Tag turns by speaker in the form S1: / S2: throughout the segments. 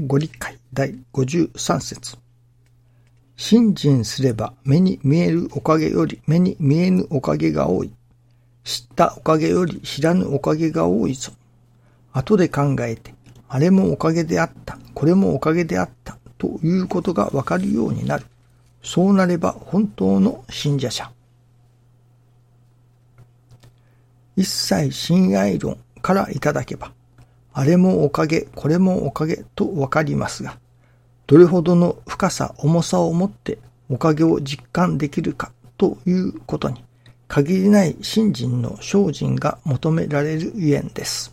S1: ご理解第53節信心すれば目に見えるおかげより目に見えぬおかげが多い。知ったおかげより知らぬおかげが多いぞ。後で考えて、あれもおかげであった、これもおかげであった、ということがわかるようになる。そうなれば本当の信者者。一切親愛論からいただけば、あれもおかげ、これもおかげとわかりますが、どれほどの深さ、重さを持っておかげを実感できるかということに、限りない信心の精進が求められるゆえんです。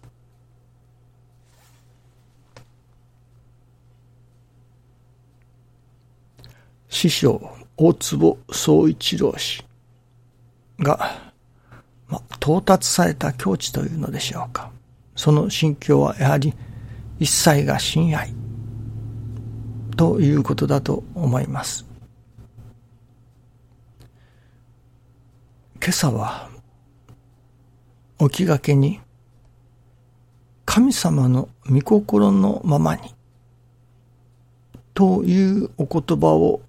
S1: 師匠、大坪総一郎氏が、ま、到達された境地というのでしょうか。その心境はやはり一切が親愛ということだと思います。今朝は起きがけに神様の御心のままにというお言葉を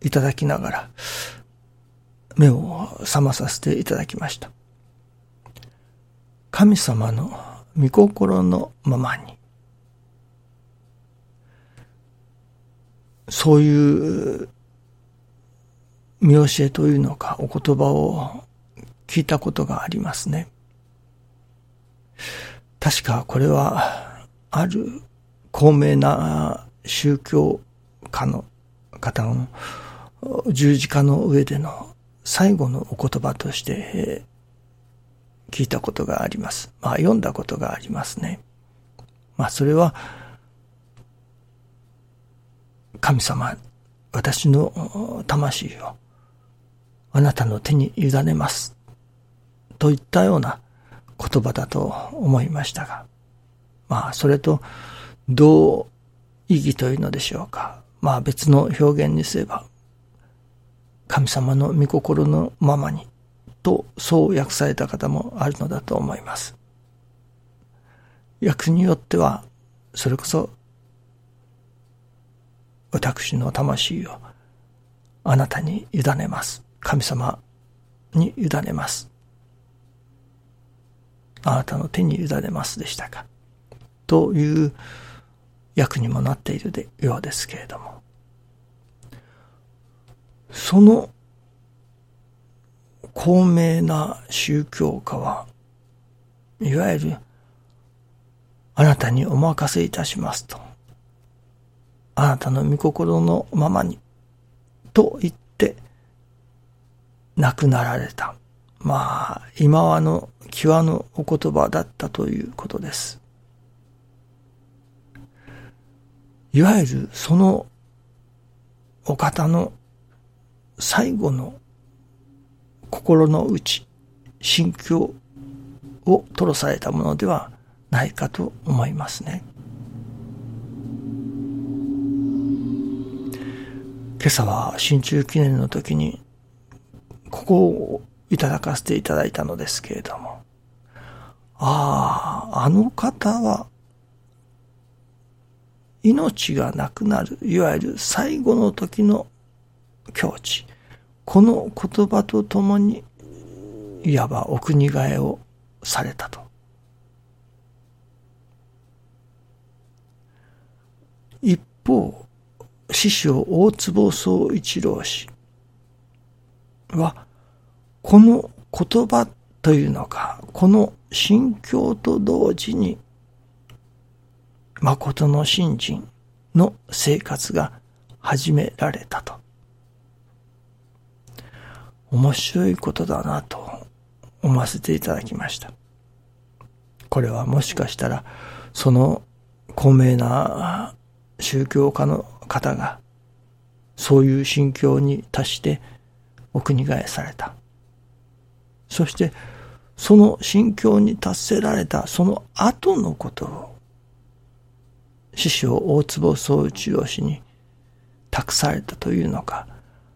S1: いただきながら目を覚まさせていただきました。神様の御心のままにそういう見教えというのかお言葉を聞いたことがありますね。確かこれはある高名な宗教家の方の十字架の上での最後のお言葉として聞いたことがあります。まあ読んだことがありますね。まあそれは神様、私の魂をあなたの手に委ねます。といったような言葉だと思いましたが、まあ、それと同意義というのでしょうか。まあ別の表現にすれば、神様の御心のままに、とそう訳された方もあるのだと思います。訳によっては、それこそ私の魂をあなたに委ねます。神様に委ねます。あなたの手に委ねますでしたか。という役にもなっているようですけれども。その高名な宗教家は、いわゆる、あなたにお任せいたしますと。あなたの御心のままに、と言って亡くなられた。まあ、今はの際のお言葉だったということです。いわゆるそのお方の最後の心の内、心境を吐露されたものではないかと思いますね。今朝は新中記念の時に、ここをいただかせていただいたのですけれども、ああ、あの方は、命がなくなる、いわゆる最後の時の境地。この言葉とともに、いわばお国替えをされたと。一方、師匠大坪宗一郎氏は、この言葉というのか、この心境と同時に、誠の信心の生活が始められたと。面白いことだなと思わせていただきました。これはもしかしたら、その高名な宗教家の方が、そういう心境に達してお国替えされた。そして、その心境に達せられたその後のことを、師匠大坪総一郎氏に託されたというのか、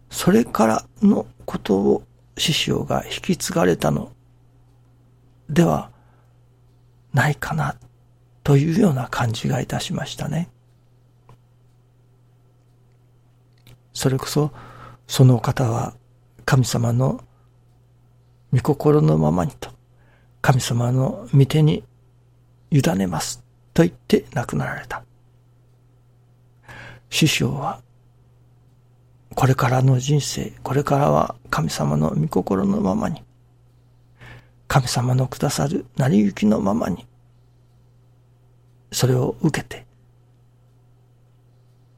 S1: それからのことを師匠が引き継がれたのではないかなというような感じがいたしましたね。それこそ、その方は神様の御心のままにと、神様の御手に委ねますと言って亡くなられた。師匠は、これからの人生、これからは神様の御心のままに、神様のくださる成り行きのままに、それを受けて、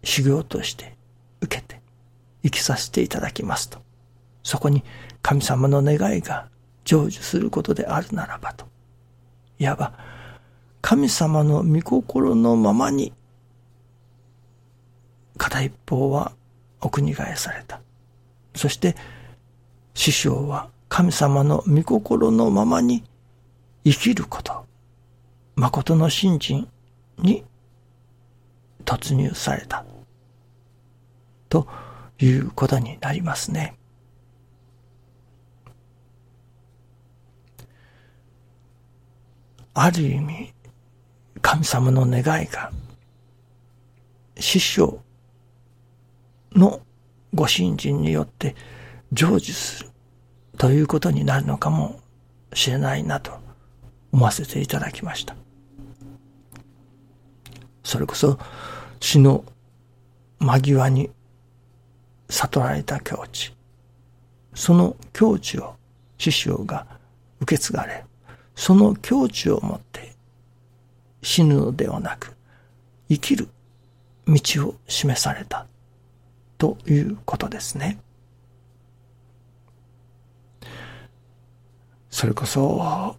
S1: 修行として受けて、生きさせていただきますと。そこに神様の願いが成就することであるならばと。いわば、神様の御心のままに、片一方はお国替えされた。そして、師匠は神様の御心のままに生きること、誠の信心に突入された。ということになりますね。ある意味、神様の願いが、師匠のご信心によって成就するということになるのかもしれないなと思わせていただきました。それこそ死の間際に悟られた境地。その境地を師匠が受け継がれ、その境地をもって死ぬのではなく生きる道を示されたということですね。それこそ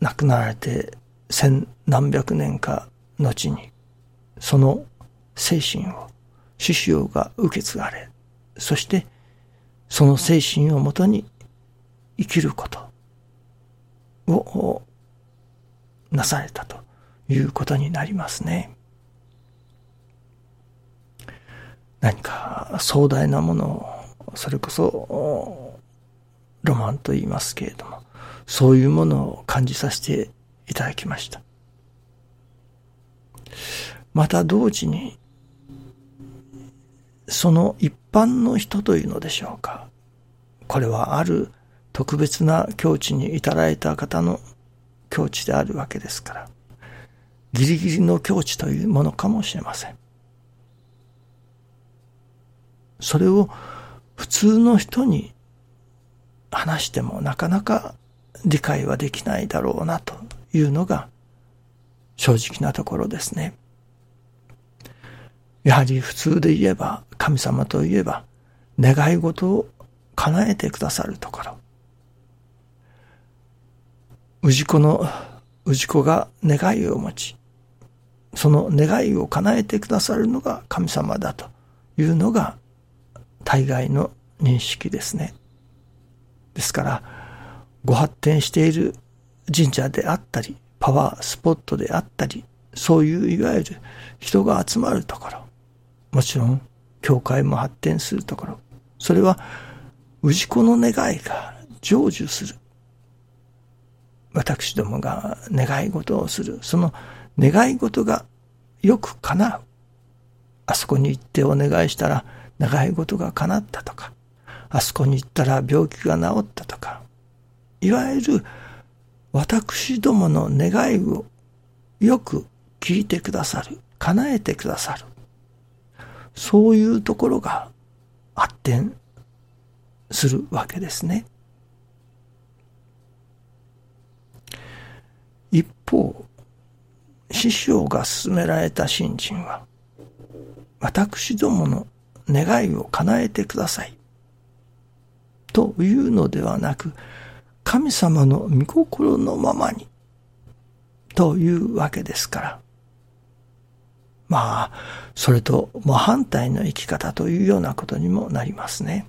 S1: 亡くなられて千何百年か後にその精神を師匠が受け継がれそしてその精神をもとに生きることをなされたということになりますね。何か壮大なものを、それこそロマンと言いますけれども、そういうものを感じさせていただきました。また同時に、その一般の人というのでしょうか。これはある特別な境地に至られた方の境地であるわけですから、ギリギリの境地というものかもしれません。それを普通の人に話してもなかなか理解はできないだろうなというのが正直なところですね。やはり普通で言えば神様といえば願い事を叶えてくださるところ。氏子の、氏子が願いを持ち、その願いを叶えてくださるのが神様だというのが大概の認識ですね。ですから、ご発展している神社であったり、パワースポットであったり、そういういわゆる人が集まるところ、もちろん教会も発展するところ、それは氏子の願いが成就する。私どもが願い事をする。その願い事がよく叶う。あそこに行ってお願いしたら願い事が叶ったとか、あそこに行ったら病気が治ったとか、いわゆる私どもの願いをよく聞いてくださる、叶えてくださる。そういうところが発展するわけですね。一方、師匠が勧められた信心は、私どもの願いを叶えてください。というのではなく、神様の御心のままに、というわけですから。まあ、それと真反対の生き方というようなことにもなりますね。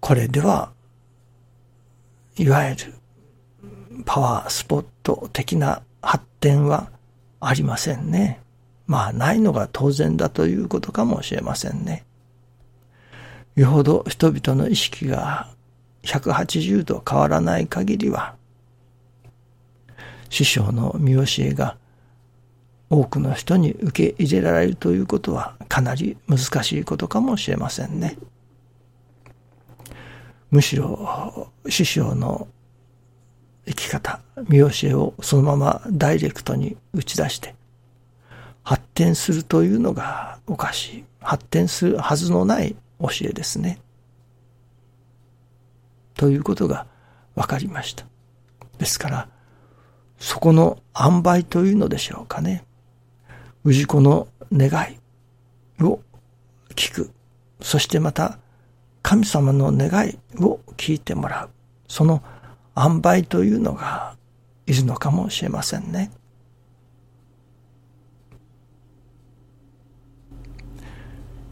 S1: これでは、いわゆるパワースポット的な発展はありませんね。まあ、ないのが当然だということかもしれませんね。よほど人々の意識が180度変わらない限りは、師匠の見教えが多くの人に受け入れられるということはかなり難しいことかもしれませんね。むしろ師匠の生き方、見教えをそのままダイレクトに打ち出して発展するというのがおかしい。発展するはずのない教えですね。ということが分かりました。ですから、そこの塩梅というのでしょうかね。氏子の願いを聞く。そしてまた、神様の願いを聞いてもらう。その塩梅というのがいるのかもしれませんね。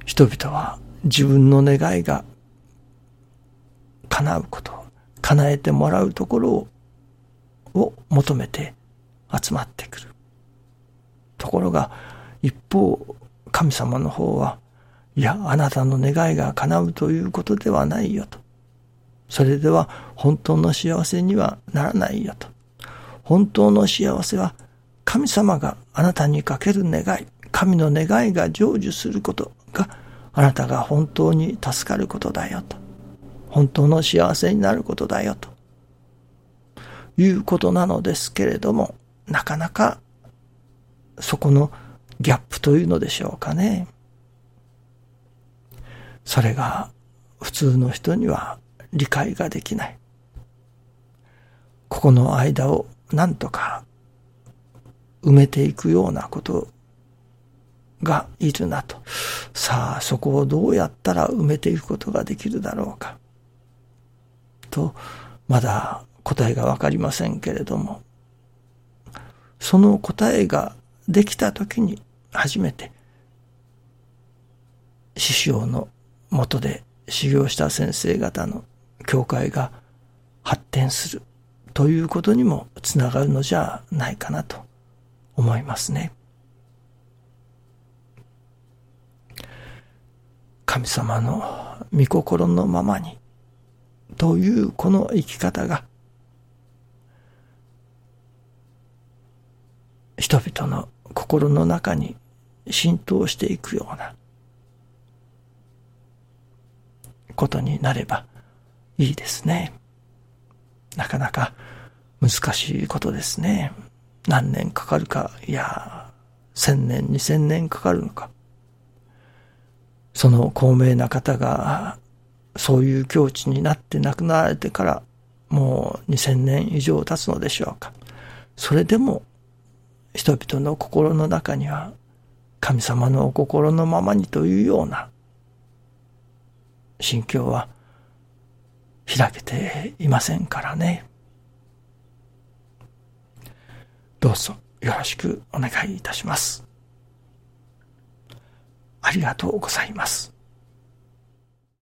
S1: 人々は自分の願いが叶うこと、叶えてもらうところを求めて集まってくる。ところが、一方、神様の方は、いや、あなたの願いが叶うということではないよと。それでは本当の幸せにはならないよと。本当の幸せは神様があなたにかける願い、神の願いが成就することがあなたが本当に助かることだよと。本当の幸せになることだよと。いうことなのですけれども、なかなかそこのギャップというのでしょうかね。それが普通の人には理解ができない。ここの間をなんとか埋めていくようなことがいるなと。さあ、そこをどうやったら埋めていくことができるだろうか。と、まだ答えがわかりませんけれども、その答えができたときに初めて、師匠のもとで修行した先生方の教会が発展するということにもつながるのじゃないかなと思いますね。神様の御心のままにというこの生き方が人々の心の中に浸透していくようなことになればいいですね。なかなか難しいことですね。何年かかるか、いや、千年、二千年かかるのか。その高名な方が、そういう境地になって亡くなられてから、もう二千年以上経つのでしょうか。それでも、人々の心の中には、神様のお心のままにというような心境は開けていませんからね。どうぞよろしくお願いいたします。ありがとうございます。